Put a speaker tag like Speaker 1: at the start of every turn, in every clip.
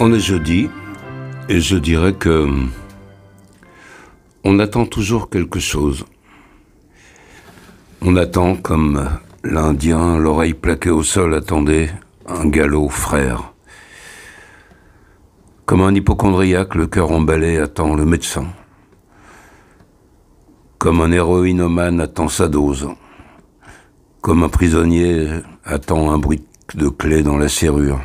Speaker 1: On est jeudi, et je dirais que on attend toujours quelque chose. On attend comme l'Indien, l'oreille plaquée au sol, attendait un galop frère. Comme un hypochondriaque, le cœur emballé attend le médecin. Comme un héroïnomane attend sa dose. Comme un prisonnier attend un bruit de clé dans la serrure.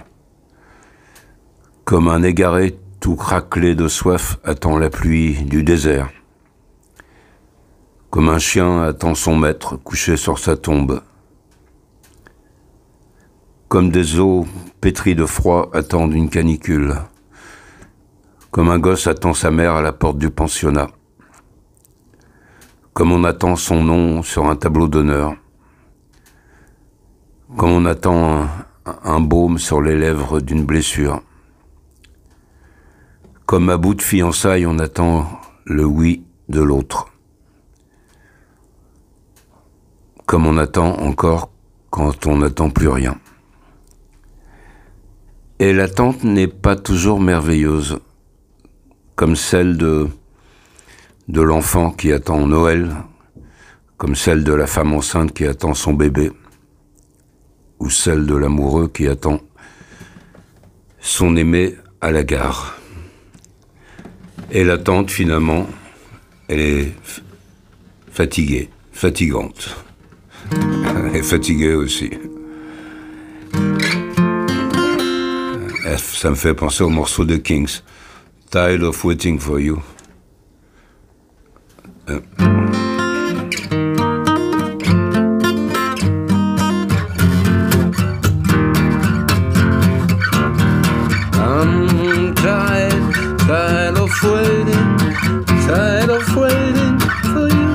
Speaker 1: Comme un égaré tout craquelé de soif attend la pluie du désert. Comme un chien attend son maître couché sur sa tombe. Comme des eaux pétries de froid attendent une canicule. Comme un gosse attend sa mère à la porte du pensionnat. Comme on attend son nom sur un tableau d'honneur. Comme on attend un, un baume sur les lèvres d'une blessure. Comme à bout de fiançailles, on attend le oui de l'autre. Comme on attend encore quand on n'attend plus rien. Et l'attente n'est pas toujours merveilleuse, comme celle de, l'enfant qui attend Noël, comme celle de la femme enceinte qui attend son bébé, ou celle de l'amoureux qui attend son aimé à la gare. Et l'attente, finalement, elle est fatiguée, fatigante. Et fatiguée aussi. Ça me fait penser au morceau de Kings. Tired of waiting for you. Euh. Tired of waiting, tired of waiting for you.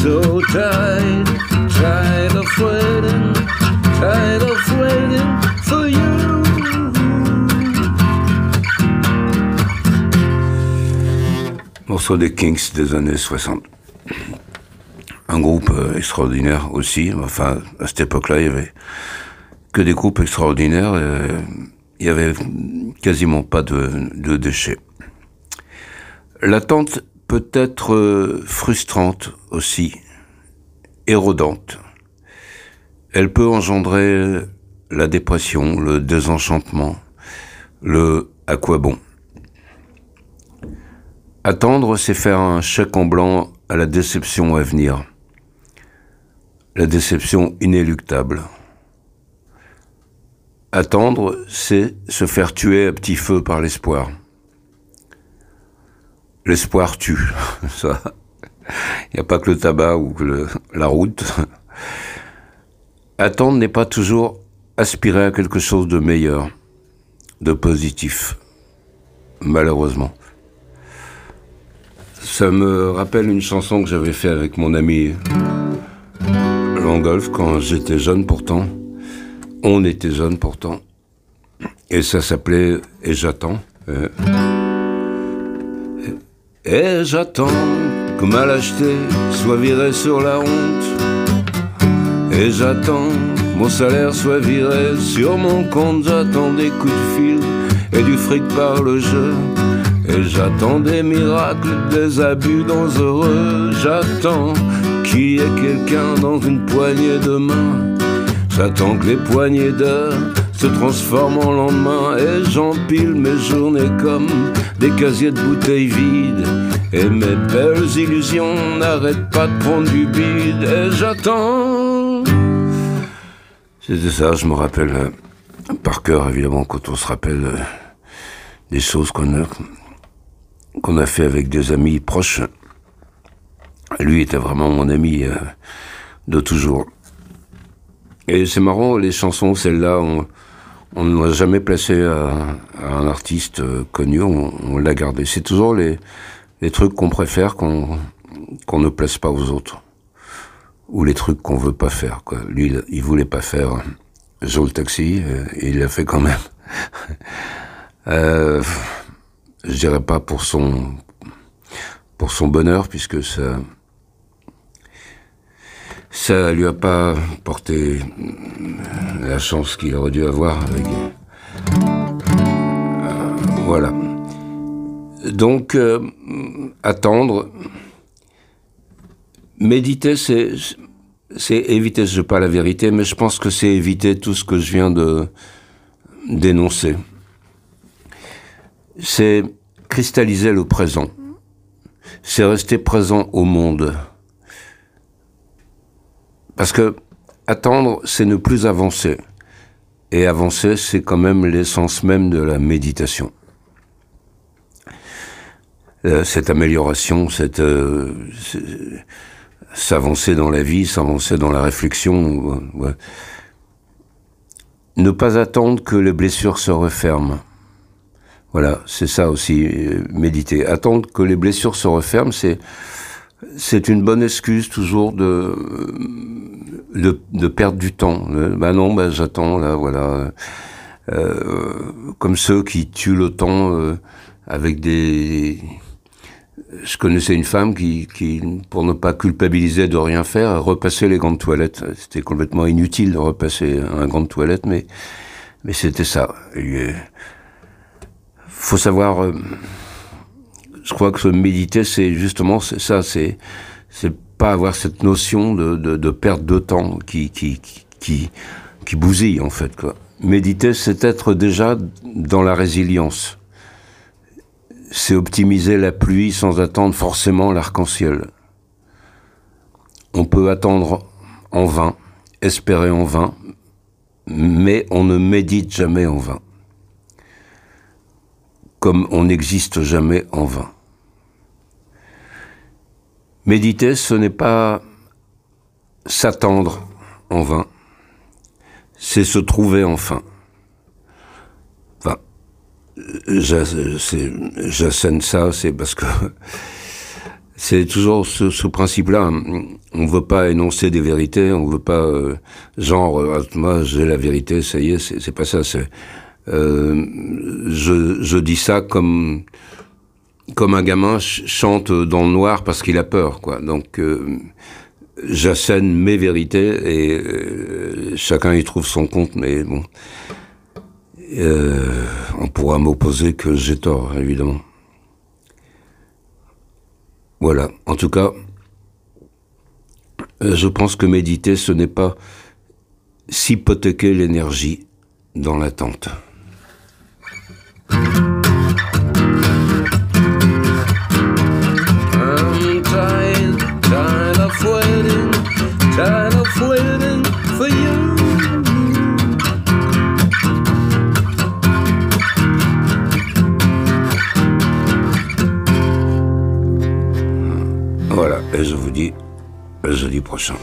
Speaker 1: So tired, tired of waiting, tired of waiting for you. Morceau des Kings des années 60. Un groupe euh, extraordinaire aussi. Enfin, à cette époque-là, il y avait que des groupes extraordinaires. et il y avait quasiment pas de, déchets. L'attente peut être euh, frustrante aussi, érodante. Elle peut engendrer la dépression, le désenchantement, le à quoi bon? Attendre, c'est faire un chèque en blanc à la déception à venir. La déception inéluctable. Attendre, c'est se faire tuer à petit feu par l'espoir. L'espoir tue. Ça, il n'y a pas que le tabac ou que la route. Attendre n'est pas toujours aspirer à quelque chose de meilleur, de positif. Malheureusement. Ça me rappelle une chanson que j'avais fait avec mon ami Langolf quand j'étais jeune pourtant. On était jeunes pourtant. Et ça s'appelait Et j'attends. Euh, Et j'attends que ma lâcheté soit virée sur la honte. Et j'attends que mon salaire soit viré sur mon compte. J'attends des coups de fil et du fric par le jeu. Et j'attends des miracles, des abus dangereux. J'attends qu'il y ait quelqu'un dans une poignée de main. J'attends que les poignées d'heures se transforment en lendemain et j'empile mes journées comme des casiers de bouteilles vides. Et mes belles illusions n'arrêtent pas de prendre du bide et j'attends. C'était ça, je me rappelle euh, par cœur évidemment quand on se rappelle euh, des choses qu'on a, qu'on a fait avec des amis proches. Lui était vraiment mon ami euh, de toujours. Et c'est marrant, les chansons, celles-là, on on ne l'a jamais placé à, à un artiste euh, connu, on, on l'a gardé. C'est toujours les, les trucs qu'on préfère qu'on qu'on ne place pas aux autres. Ou les trucs qu'on veut pas faire. Quoi. Lui, il, il voulait pas faire Joe le taxi, euh, et il l'a fait quand même. euh, je dirais pas pour son pour son bonheur, puisque ça ça lui a pas porté la chance qu'il aurait dû avoir avec. Euh, voilà. Donc, euh, attendre, méditer, c'est, c'est éviter, je pas la vérité, mais je pense que c'est éviter tout ce que je viens de dénoncer. C'est cristalliser le présent. C'est rester présent au monde. Parce que attendre, c'est ne plus avancer. Et avancer, c'est quand même l'essence même de la méditation. Euh, cette amélioration, cette euh, s'avancer dans la vie, s'avancer dans la réflexion. Ne pas attendre que les blessures se referment. Voilà, c'est ça aussi, euh, méditer. Attendre que les blessures se referment, c'est c'est une bonne excuse toujours de, de, de perdre du temps. Ben non, ben j'attends là, voilà. Euh, comme ceux qui tuent le temps euh, avec des. Je connaissais une femme qui, qui, pour ne pas culpabiliser de rien faire, repassait les gants de toilette. C'était complètement inutile de repasser un gant de toilette, mais mais c'était ça. Il faut savoir. Euh, je crois que méditer, c'est justement ça, c'est pas avoir cette notion de, de, de, perte de temps qui qui bousille en fait. Méditer, c'est être déjà dans la résilience. C'est optimiser la pluie sans attendre forcément l'arc-en-ciel. On peut attendre en vain, espérer en vain, mais on ne médite jamais en vain comme on n'existe jamais en vain. Méditer, ce n'est pas s'attendre en vain, c'est se trouver enfin. Enfin, j'assène ça, c'est parce que c'est toujours ce, principe-là. On ne veut pas énoncer des vérités, on ne veut pas, euh, genre, euh, moi j'ai la vérité, ça y est, c'est pas ça. C'est euh, je, dis ça comme comme un gamin chante dans le noir parce qu'il a peur, quoi. Donc euh, j'assène mes vérités et euh, chacun y trouve son compte, mais bon, on pourra m'opposer que j'ai tort, évidemment. Voilà. En tout cas, je pense que méditer, ce n'est pas s'hypothéquer l'énergie dans l'attente. Voilà, et je vous dis à jeudi prochain.